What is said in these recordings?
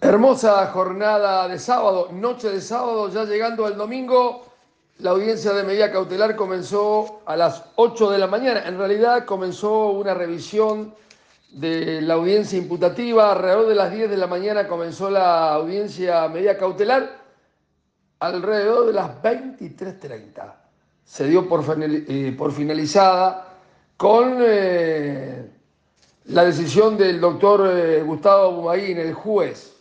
Hermosa jornada de sábado, noche de sábado, ya llegando al domingo. La audiencia de medida cautelar comenzó a las 8 de la mañana. En realidad comenzó una revisión de la audiencia imputativa. Alrededor de las 10 de la mañana comenzó la audiencia medida cautelar. Alrededor de las 23.30 se dio por, eh, finalizada con eh, la decisión del doctor eh, Gustavo Bumaguín, el juez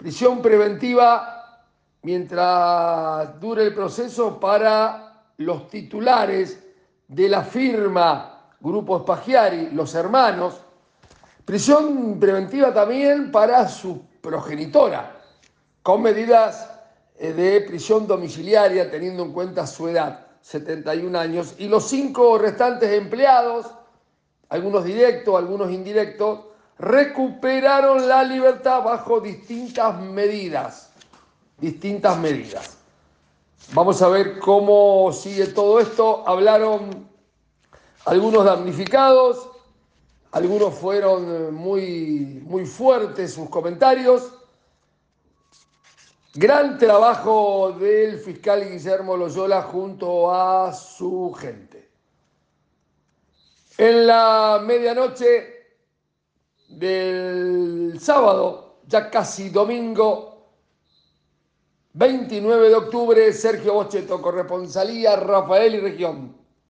Prisión preventiva mientras dure el proceso para los titulares de la firma Grupo Spagiari, los hermanos. Prisión preventiva también para su progenitora, con medidas eh, de prisión domiciliaria teniendo en cuenta su edad, 71 años, y los cinco restantes empleados, algunos directos, algunos indirectos, recuperaron la libertad bajo distintas medidas. Distintas medidas. Vamos a ver cómo sigue todo esto. Hablaron algunos damnificados, algunos fueron muy, muy fuertes sus comentarios. Gran trabajo del fiscal Guillermo Loyola junto a su gente. En la medianoche del sábado, ya casi domingo, 29 de octubre, Sergio Bocheto, corresponsalía Rafael y Región.